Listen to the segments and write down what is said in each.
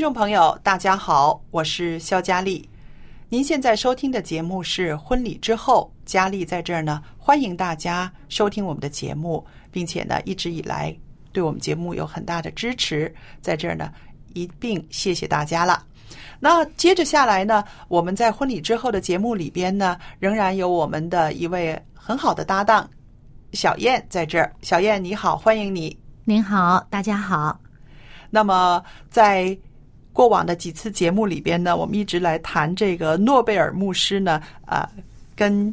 众朋友，大家好，我是肖佳丽。您现在收听的节目是《婚礼之后》，佳丽在这儿呢，欢迎大家收听我们的节目，并且呢，一直以来对我们节目有很大的支持，在这儿呢，一并谢谢大家了。那接着下来呢，我们在婚礼之后的节目里边呢，仍然有我们的一位很好的搭档小燕在这儿。小燕你好，欢迎你。您好，大家好。那么在过往的几次节目里边呢，我们一直来谈这个诺贝尔牧师呢，啊、跟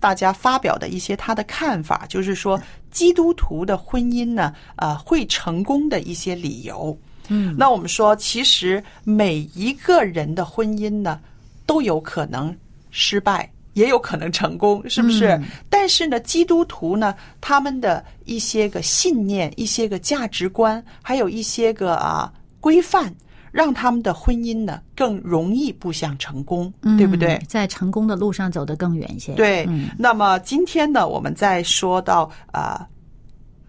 大家发表的一些他的看法，就是说基督徒的婚姻呢，啊、会成功的一些理由。嗯，那我们说，其实每一个人的婚姻呢，都有可能失败，也有可能成功，是不是？嗯但是呢，基督徒呢，他们的一些个信念、一些个价值观，还有一些个啊规范，让他们的婚姻呢更容易步向成功，对不对嗯？在成功的路上走得更远一些。对，嗯那么今天呢，我们再说到啊、呃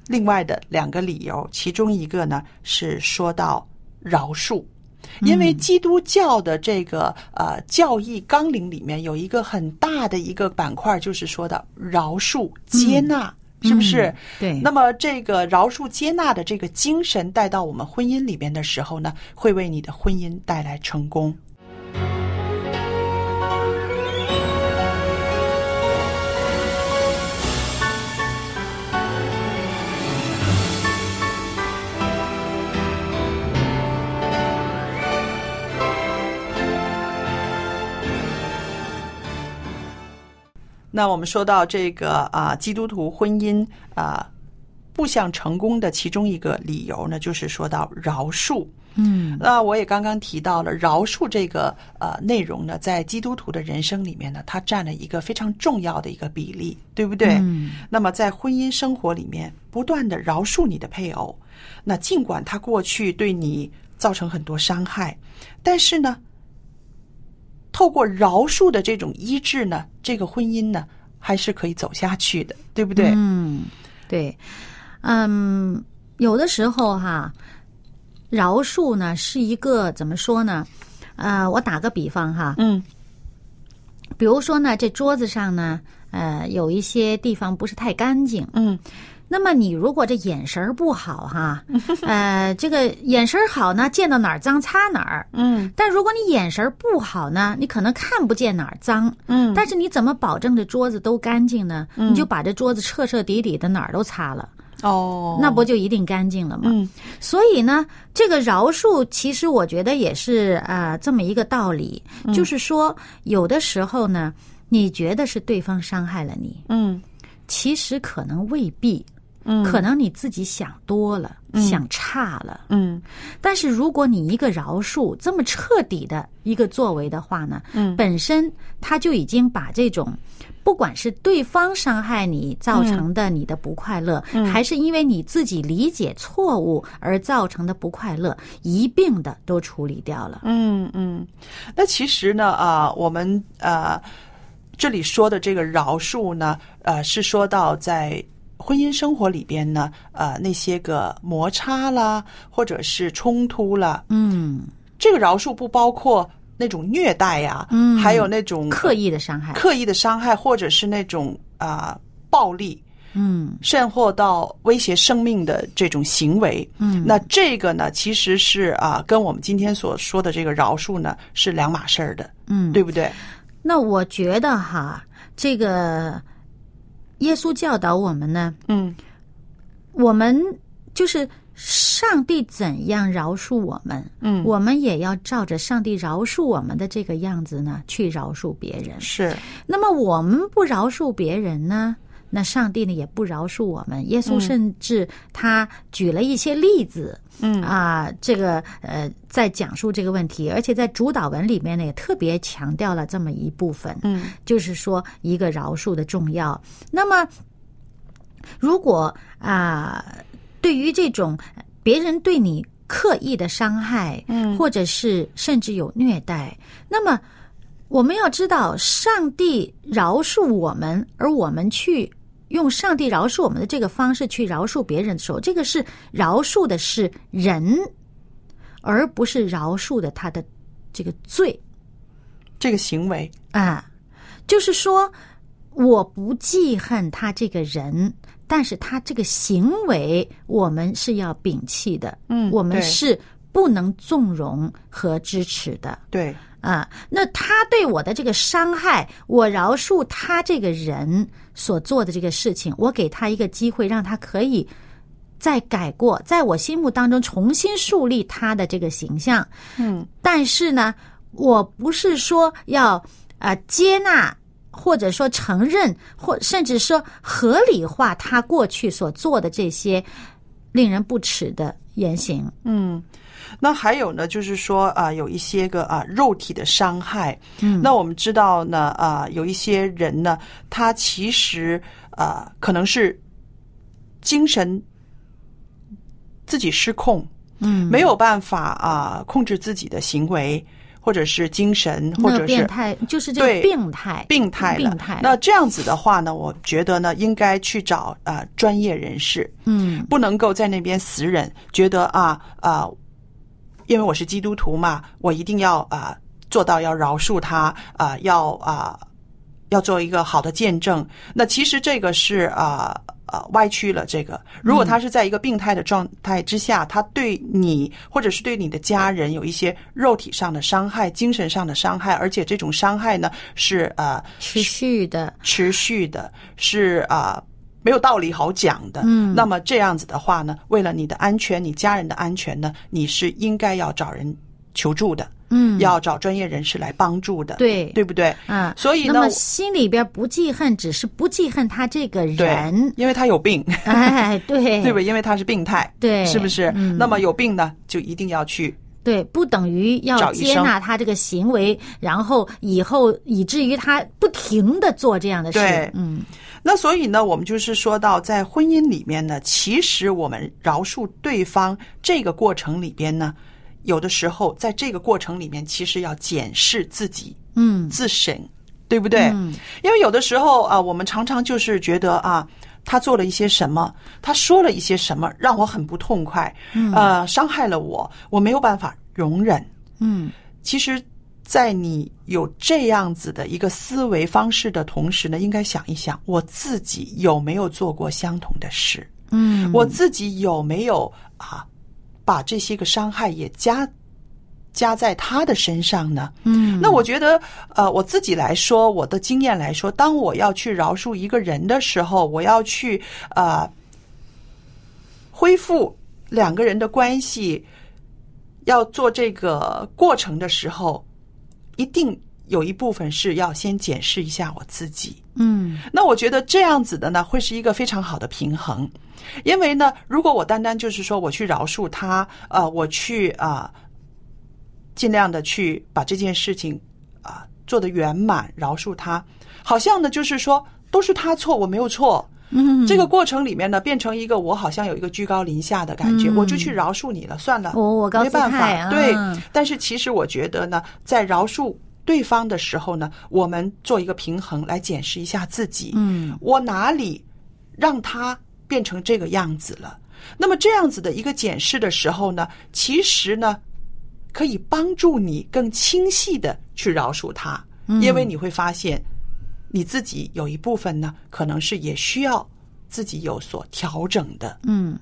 另外的两个理由，其中一个呢是说到饶恕。因为基督教的这个呃教义纲领里面有一个很大的一个板块，就是说的饶恕、接纳，是不是？嗯对那么这个饶恕、接纳的这个精神带到我们婚姻里边的时候呢，会为你的婚姻带来成功。那我们说到这个啊，基督徒婚姻啊步向成功的其中一个理由呢，就是说到饶恕。嗯那我也刚刚提到了饶恕这个呃内容呢，在基督徒的人生里面呢，它占了一个非常重要的一个比例，对不对？嗯那么在婚姻生活里面，不断的饶恕你的配偶，那尽管他过去对你造成很多伤害，但是呢，透过饶恕的这种医治呢，这个婚姻呢还是可以走下去的，对不对？嗯，对，嗯，有的时候哈，饶恕呢是一个怎么说呢？呃，我打个比方哈，嗯。比如说呢，这桌子上呢，呃，有一些地方不是太干净，嗯那么你如果这眼神儿不好哈，呃，这个眼神儿好呢，见到哪儿脏擦哪儿。嗯。但如果你眼神儿不好呢，你可能看不见哪儿脏，嗯。但是你怎么保证这桌子都干净呢？你就把这桌子彻彻底底的哪儿都擦了，哦，那不就一定干净了吗？嗯。所以呢，这个饶恕其实我觉得也是啊、呃这么一个道理，嗯。就是说有的时候呢，你觉得是对方伤害了你，嗯。其实可能未必。嗯可能你自己想多了，嗯想差了。嗯但是如果你一个饶恕这么彻底的一个作为的话呢，嗯本身他就已经把这种。不管是对方伤害你造成的你的不快乐，嗯还是因为你自己理解错误而造成的不快乐，一并的都处理掉了。嗯嗯，那其实呢，啊、我们呃这里说的这个饶恕呢，呃，是说到在婚姻生活里边呢，呃，那些个摩擦啦，或者是冲突啦，嗯，这个饶恕不包括那种虐待呀、嗯还有那种刻意的伤害。刻意的伤害，或者是那种啊、暴力，嗯甚或到威胁生命的这种行为。嗯，那这个呢，其实是啊、跟我们今天所说的这个饶恕呢是两码事儿的，嗯，对不对？那我觉得哈，这个耶稣教导我们呢，嗯我们就是上帝怎样饶恕我们，嗯，我们也要照着上帝饶恕我们的这个样子呢，去饶恕别人。是那么我们不饶恕别人呢？那上帝呢也不饶恕我们。耶稣甚至他举了一些例子，嗯啊，这个呃，在讲述这个问题，而且在主导文里面呢，也特别强调了这么一部分，嗯就是说一个饶恕的重要。那么，如果啊、对于这种别人对你刻意的伤害，嗯或者是甚至有虐待，那么我们要知道，上帝饶恕我们，而我们去用上帝饶恕我们的这个方式去饶恕别人的时候，这个是饶恕的是人，而不是饶恕的他的这个罪。这个行为，啊，就是说，我不记恨他这个人，但是他这个行为，我们是要摒弃的，嗯我们是不能纵容和支持的。对，啊。那他对我的这个伤害，我饶恕他这个人所做的这个事情，我给他一个机会，让他可以。再改过，在我心目当中重新树立他的这个形象，嗯但是呢，我不是说要啊、呃接纳，或者说承认，或甚至说合理化他过去所做的这些令人不齿的言行。嗯。那还有呢，就是说啊、有一些个啊、肉体的伤害。嗯那我们知道呢，啊、有一些人呢，他其实啊、可能是精神自己失控，嗯，没有办法啊、控制自己的行为，或者是精神，或者是个变态，就是这个病态，病态了。病态。那这样子的话呢，我觉得呢，应该去找啊、专业人士，嗯不能够在那边死忍，觉得啊啊、因为我是基督徒嘛，我一定要啊、做到要饶恕他啊、要啊、要做一个好的见证。那其实这个是啊。呃，歪曲了这个。如果他是在一个病态的状态之下，他对你或者是对你的家人有一些肉体上的伤害、精神上的伤害，而且这种伤害呢是呃持续的，持续的，是啊、没有道理好讲的。嗯那么这样子的话呢，为了你的安全、你家人的安全呢，你是应该要找人求助的，嗯，要找专业人士来帮助的，对对不对？啊。所以呢那么，心里边不记恨，只是不记恨他这个人，，因为他有病，哎，对，对吧？因为他是病态，对是不是？嗯那么有病呢，就一定要去对，不等于要接纳他这个行为，然后以后以至于他不停的做这样的事。对嗯那所以呢，我们就是说到，在婚姻里面呢，其实我们饶恕对方这个过程里边呢，有的时候在这个过程里面，其实要检视自己、嗯自省，对不对？嗯因为有的时候啊，我们常常就是觉得啊，他做了一些什么，他说了一些什么，让我很不痛快，呃，伤害了我，我没有办法容忍。嗯其实，在你有这样子的一个思维方式的同时呢，应该想一想，我自己有没有做过相同的事？嗯，我自己有没有啊，把这些个伤害也加加在他的身上呢？嗯那我觉得，呃，我自己来说，我的经验来说，当我要去饶恕一个人的时候，我要去呃恢复两个人的关系，要做这个过程的时候，一定有一部分是要先检视一下我自己。嗯那我觉得这样子的呢，会是一个非常好的平衡，因为呢，如果我单单就是说我去饶恕他，呃，我去啊、尽量的去把这件事情啊、做得圆满，饶恕他，好像呢就是说都是他错，我没有错。嗯，这个过程里面呢，变成一个我好像有一个居高临下的感觉，嗯我就去饶恕你了，算了，我我没办法，对。但是其实我觉得呢，在饶恕对方的时候呢，我们做一个平衡，来检视一下自己，嗯，我哪里让他变成这个样子了？那么这样子的一个检视的时候呢，其实呢，可以帮助你更清晰的去饶恕他，因为你会发现你自己有一部分呢，可能是也需要自己有所调整的。嗯，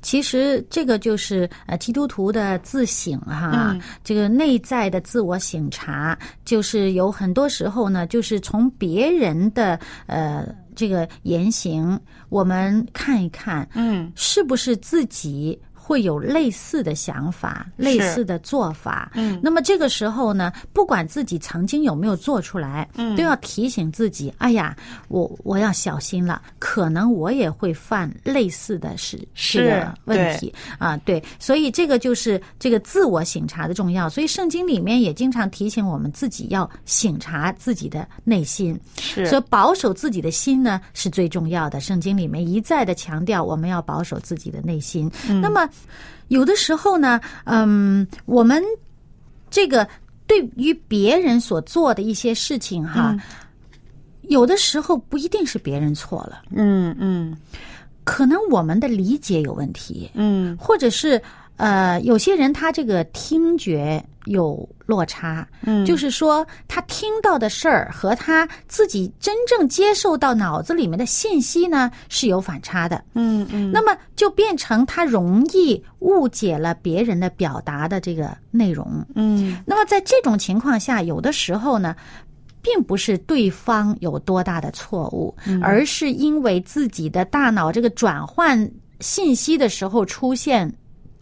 其实这个就是呃基督徒的自省哈，嗯这个内在的自我省察，就是有很多时候呢，就是从别人的呃这个言行，我们看一看，嗯是不是自己。会有类似的想法、类似的做法，嗯。那么这个时候呢，不管自己曾经有没有做出来，嗯。都要提醒自己：哎呀，我我要小心了，可能我也会犯类似的事是这个问题。啊。对，所以这个就是这个自我醒察的重要。所以圣经里面也经常提醒我们自己要醒察自己的内心，是。所以保守自己的心呢是最重要的。圣经里面一再的强调，我们要保守自己的内心。那么有的时候呢，嗯，我们这个对于别人所做的一些事情哈，有的时候不一定是别人错了，嗯嗯。可能我们的理解有问题，嗯。或者是呃，有些人他这个听觉有落差，嗯。就是说他听到的事儿和他自己真正接受到脑子里面的信息呢是有反差的。嗯嗯，那么就变成他容易误解了别人的表达的这个内容。嗯。那么在这种情况下，有的时候呢，并不是对方有多大的错误，而是因为自己的大脑这个转换信息的时候出现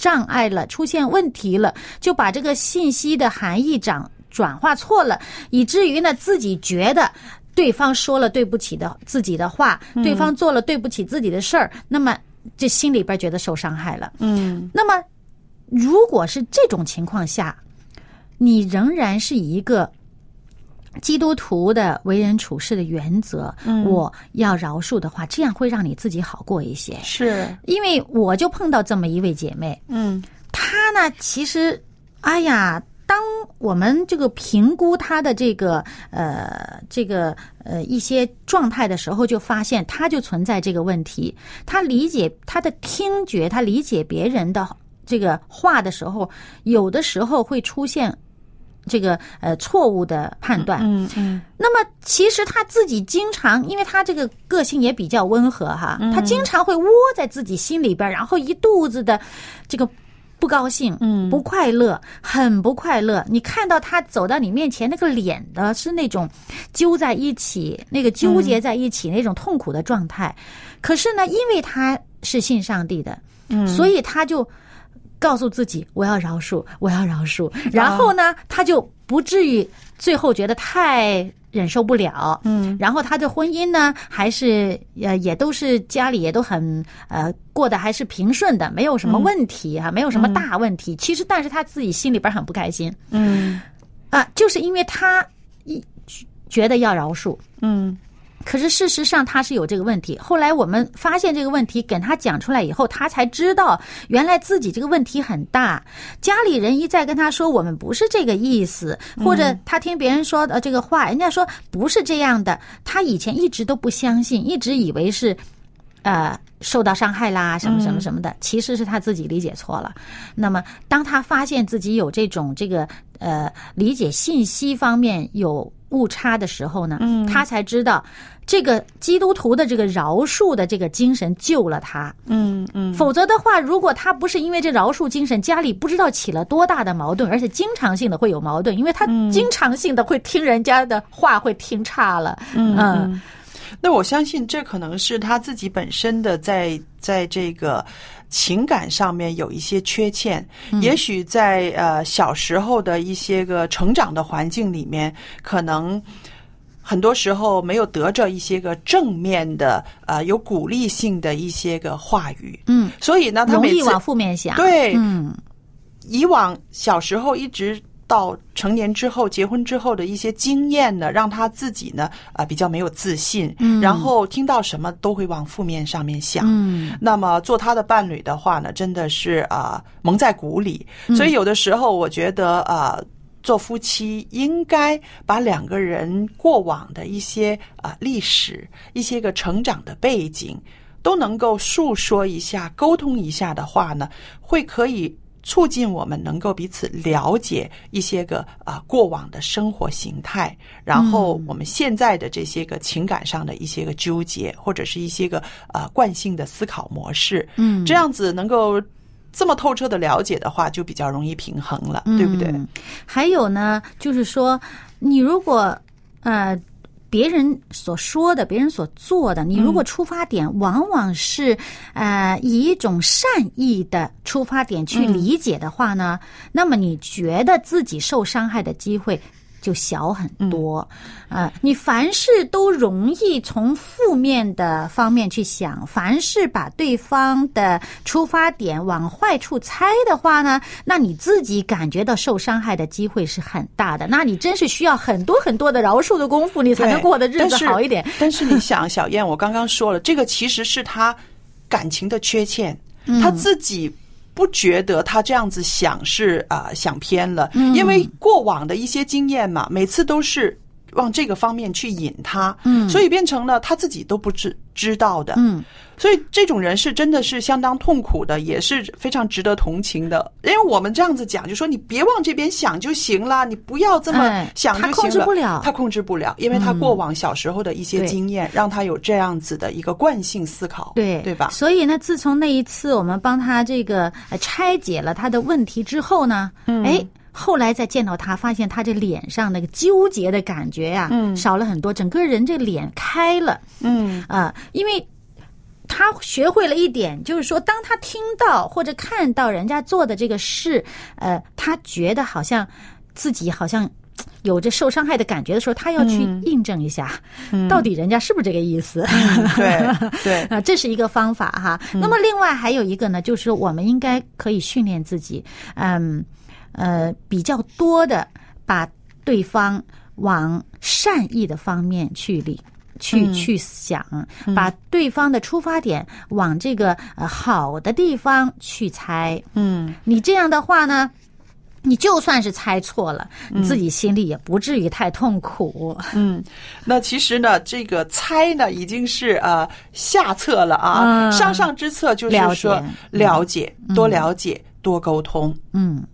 障碍了，出现问题了，就把这个信息的含义转转化错了，以至于呢自己觉得。对方说了对不起的自己的话，对方做了对不起自己的事儿，那么这心里边觉得受伤害了。嗯那么，如果是这种情况下，你仍然是一个基督徒的为人处事的原则，嗯我要饶恕的话，这样会让你自己好过一些。是因为我就碰到这么一位姐妹，嗯她呢，其实，哎呀，当我们这个评估她的这个呃这个呃一些状态的时候，就发现她就存在这个问题。她理解她的听觉，她理解别人的这个话的时候，有的时候会出现这个呃错误的判断。嗯嗯那么其实他自己经常，因为他这个个性也比较温和哈，他经常会窝在自己心里边，然后一肚子的这个不高兴，嗯不快乐，很不快乐。你看到他走到你面前，那个脸的是那种揪在一起，那个纠结在一起、那种痛苦的状态。可是呢，因为他是信上帝的，嗯所以他就告诉自己我要饶恕，我要饶恕。然后呢，他就不至于最后觉得太忍受不了。嗯，然后他的婚姻呢，还是呃也都是家里也都很呃过得还是平顺的，没有什么问题哈、没有什么大问题。其实，但是他自己心里边很不开心。嗯。啊，就是因为他一觉得要饶恕，嗯可是事实上他是有这个问题。后来我们发现这个问题，跟他讲出来以后，他才知道原来自己这个问题很大。家里人一再跟他说我们不是这个意思，或者他听别人说的这个话，人家说不是这样的，他以前一直都不相信，一直以为是。呃，受到伤害啦，什么什么什么的，其实是他自己理解错了。那么，当他发现自己有这种这个呃理解信息方面有误差的时候呢，他才知道这个基督徒的这个饶恕的这个精神救了他。嗯嗯否则的话，如果他不是因为这饶恕精神，家里不知道起了多大的矛盾，而且经常性的会有矛盾，因为他经常性的会听人家的话，会听差了。嗯嗯。那我相信这可能是他自己本身的在在这个情感上面有一些缺陷，也许在呃小时候的一些个成长的环境里面，可能很多时候没有得着一些个正面的呃有鼓励性的一些个话语，嗯，所以呢，他容易往负面想。对嗯以往小时候一直到成年之后、结婚之后的一些经验呢，让他自己呢啊、比较没有自信，嗯然后听到什么都会往负面上面想。嗯那么做他的伴侣的话呢，真的是啊、蒙在鼓里。嗯所以有的时候我觉得啊。做夫妻应该把两个人过往的一些啊、历史、一些个成长的背景，都能够述说一下、沟通一下的话呢，会可以促进我们能够彼此了解一些个啊、过往的生活形态，然后我们现在的这些个情感上的一些个纠结，或者是一些个呃惯性的思考模式，嗯这样子能够这么透彻的了解的话，就比较容易平衡了，对不对？嗯还有呢，就是说，你如果呃。别人所说的，别人所做的，你如果出发点往往是呃以一种善意的出发点去理解的话呢，那么你觉得自己受伤害的机会就小很多。呃，你凡事都容易从负面的方面去想，凡是把对方的出发点往坏处猜的话呢，那你自己感觉到受伤害的机会是很大的。那你真是需要很多很多的饶恕的功夫，你才能过的日子好一点。但是你想，小燕，我刚刚说了，这个其实是他感情的缺陷，他自己。不觉得他这样子想是啊、想偏了，因为过往的一些经验嘛，每次都是往这个方面去引他，嗯，所以变成了他自己都不知知道的，嗯，所以这种人是真的是相当痛苦的，也是非常值得同情的。因为我们这样子讲，就说你别往这边想就行了，你不要这么哎想就行了。他控制不了他控制不了，因为他过往小时候的一些经验，让他有这样子的一个惯性思考，对对吧？所以呢，自从那一次我们帮他这个呃拆解了他的问题之后呢，嗯哎。后来再见到他，发现他这脸上那个纠结的感觉呀、嗯。少了很多，整个人这脸开了。嗯。啊、因为他学会了一点，就是说，当他听到或者看到人家做的这个事，呃，他觉得好像自己好像有着受伤害的感觉的时候，他要去嗯。印证一下，到底人家是不是这个意思。对对，啊，这是一个方法哈。那么另外还有一个呢，就是我们应该可以训练自己，嗯呃，比较多的把对方往善意的方面去理。去嗯去想，把对方的出发点往这个呃好的地方去猜。嗯你这样的话呢，你就算是猜错了，你自己心里也不至于太痛苦。嗯。那其实呢，这个猜呢，已经是呃下策了啊，嗯上上之策就是了说解了解，多了解，多沟通。嗯。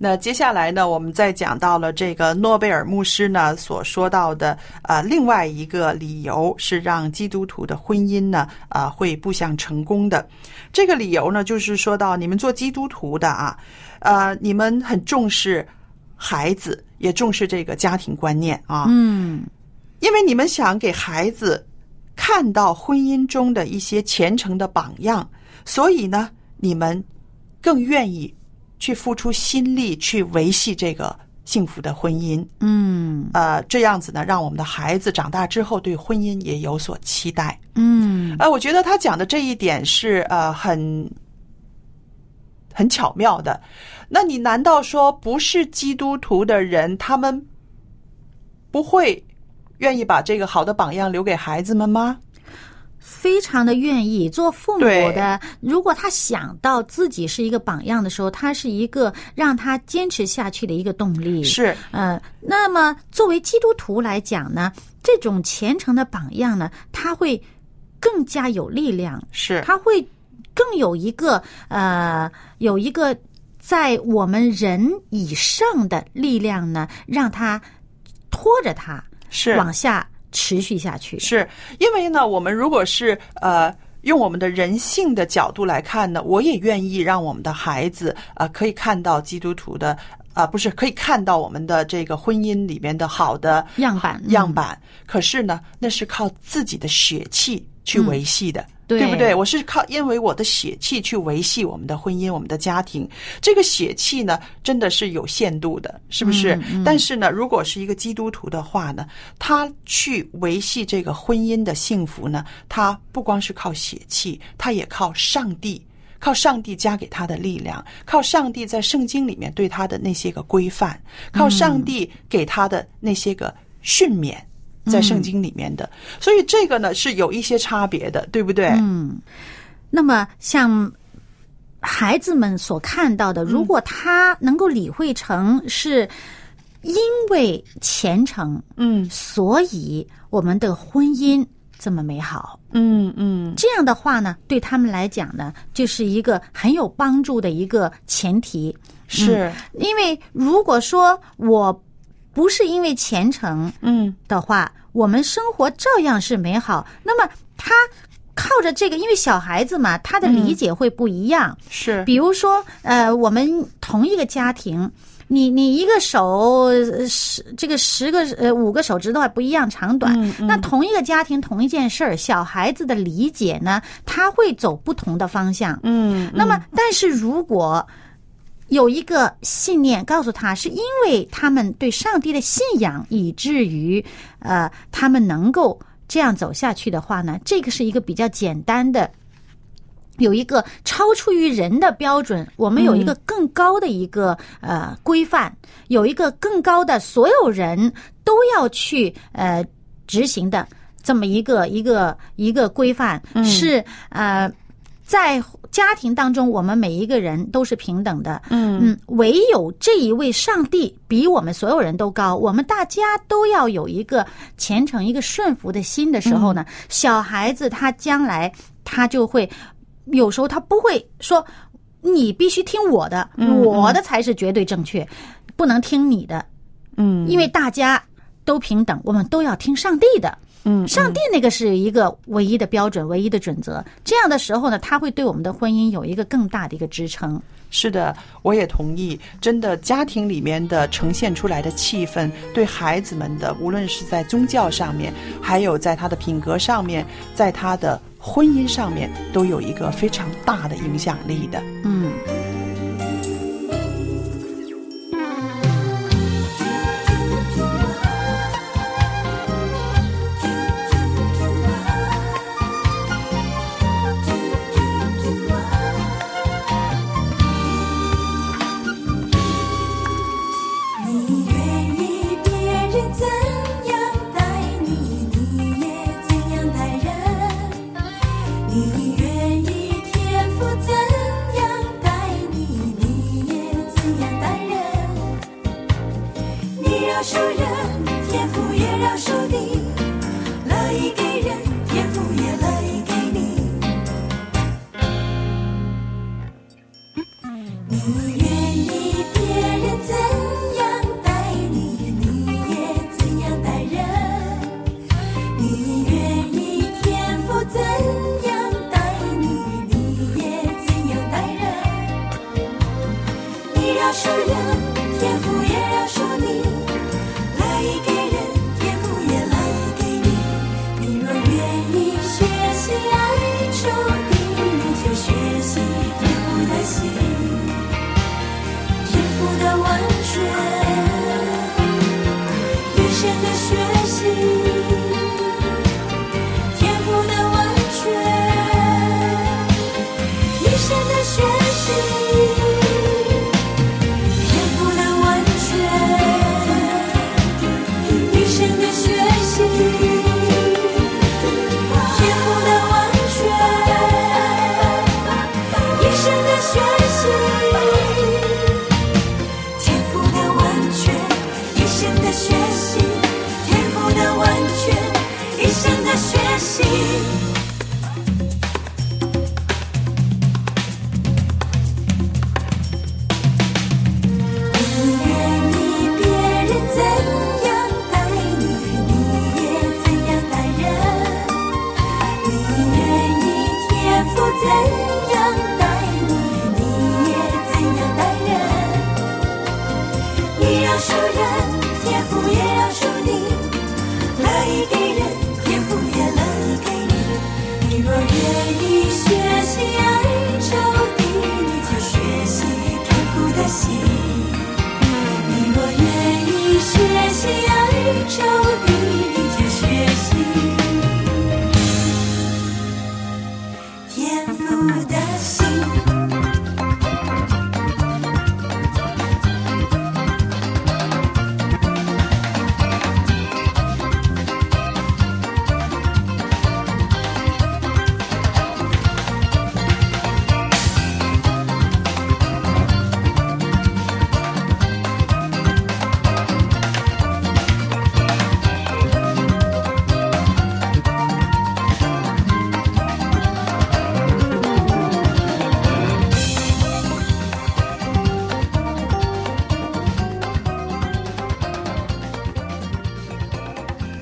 那接下来呢，我们再讲到了这个诺贝尔牧师呢所说到的呃另外一个理由是让基督徒的婚姻呢啊、呃会步向成功的。这个理由呢就是说到你们做基督徒的啊，呃你们很重视孩子，也重视这个家庭观念啊，嗯因为你们想给孩子看到婚姻中的一些虔诚的榜样，所以呢，你们更愿意去付出心力去维系这个幸福的婚姻。嗯呃，这样子呢，让我们的孩子长大之后对婚姻也有所期待。嗯呃，我觉得他讲的这一点是呃很很巧妙的。那你难道说不是基督徒的人，他们不会愿意把这个好的榜样留给孩子们吗？非常的愿意。做父母的，如果他想到自己是一个榜样的时候，他是一个让他坚持下去的一个动力。，是，呃，那么作为基督徒来讲呢，这种虔诚的榜样呢，他会更加有力量，是，他会更有一个呃，有一个在我们人以上的力量呢，让他拖着他是。往下持续下去。是因为呢，我们如果是呃。用我们的人性的角度来看呢，我也愿意让我们的孩子呃可以看到基督徒的啊、不是可以看到我们的这个婚姻里面的好的样板嗯样板。可是呢，那是靠自己的血气去维系的。对不对？我是靠因为我的血气去维系我们的婚姻、我们的家庭。这个血气呢，真的是有限度的，是不是？但是呢，如果是一个基督徒的话呢，他去维系这个婚姻的幸福呢，他不光是靠血气，他也靠上帝。靠上帝加给他的力量，靠上帝在圣经里面对他的那些个规范，靠上帝给他的那些个训勉，在圣经里面的，所以这个呢是有一些差别的，对不对？嗯，那么像孩子们所看到的，如果他能够理会成是因为虔诚，嗯。所以我们的婚姻这么美好，嗯嗯。这样的话呢，对他们来讲呢，就是一个很有帮助的一个前提。是。因为如果说我不是因为虔诚嗯的话，我们生活照样是美好。那么他靠着这个，因为小孩子嘛，他的理解会不一样。是比如说，呃，我们同一个家庭，你你一个手呃十这个十个呃五个手指头还不一样长短，嗯嗯那同一个家庭同一件事儿，小孩子的理解呢，他会走不同的方向。嗯那么，但是如果有一个信念告诉他，是因为他们对上帝的信仰，以至于呃，他们能够这样走下去的话呢，这个是一个比较简单的。有一个超出于人的标准，我们有一个更高的一个、呃规范，有一个更高的所有人都要去呃执行的这么一个一个一个规范，是呃在家庭当中，我们每一个人都是平等的。嗯。嗯，唯有这一位上帝比我们所有人都高，我们大家都要有一个虔诚、一个顺服的心的时候呢，小孩子他将来他就会有时候他不会说你必须听我的，嗯。我的才是绝对正确，不能听你的，嗯。因为大家都平等，我们都要听上帝的。嗯上帝那个是一个唯一的标准、唯一的准则。这样的时候呢，他会对我们的婚姻有一个更大的一个支撑。是的，我也同意。真的，家庭里面的呈现出来的气氛，对孩子们的，无论是在宗教上面，还有在他的品格上面，在他的婚姻上面，都有一个非常大的影响力的。嗯。一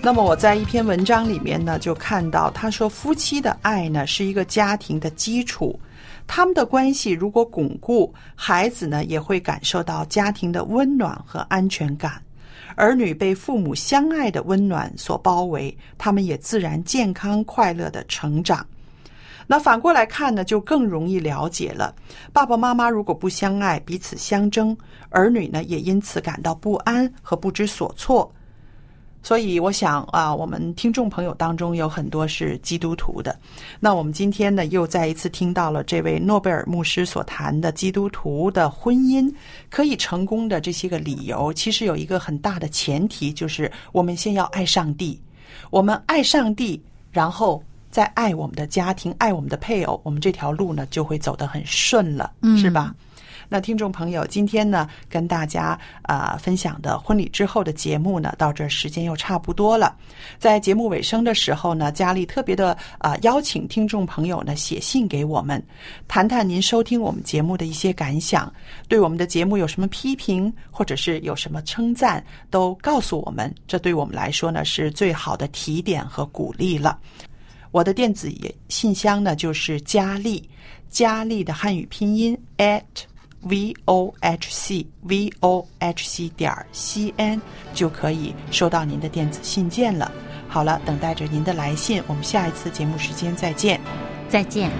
那么我在一篇文章里面呢，就看到他说，夫妻的爱呢是一个家庭的基础，他们的关系如果巩固，孩子呢也会感受到家庭的温暖和安全感。儿女被父母相爱的温暖所包围，他们也自然健康快乐的成长。那反过来看呢，就更容易了解了。爸爸妈妈如果不相爱，彼此相争，儿女呢也因此感到不安和不知所措。所以我想啊，我们听众朋友当中有很多是基督徒的。那我们今天呢，又再一次听到了这位诺贝尔牧师所谈的基督徒的婚姻可以成功的这些个理由。其实有一个很大的前提，就是我们先要爱上帝，我们爱上帝，然后再爱我们的家庭，爱我们的配偶，我们这条路呢就会走得很顺了，是吧？那听众朋友，今天呢跟大家啊、分享的婚礼之后的节目呢，到这时间又差不多了。在节目尾声的时候呢，佳丽特别的啊、邀请听众朋友呢写信给我们，谈谈您收听我们节目的一些感想，对我们的节目有什么批评，或者是有什么称赞，都告诉我们，这对我们来说呢是最好的提点和鼓励了。我的电子信箱呢就是佳丽，佳丽的汉语拼音 at v o h c v o h c 点 c n 就可以收到您的电子信件了。好了，等待着您的来信，我们下一次节目时间再见。再见。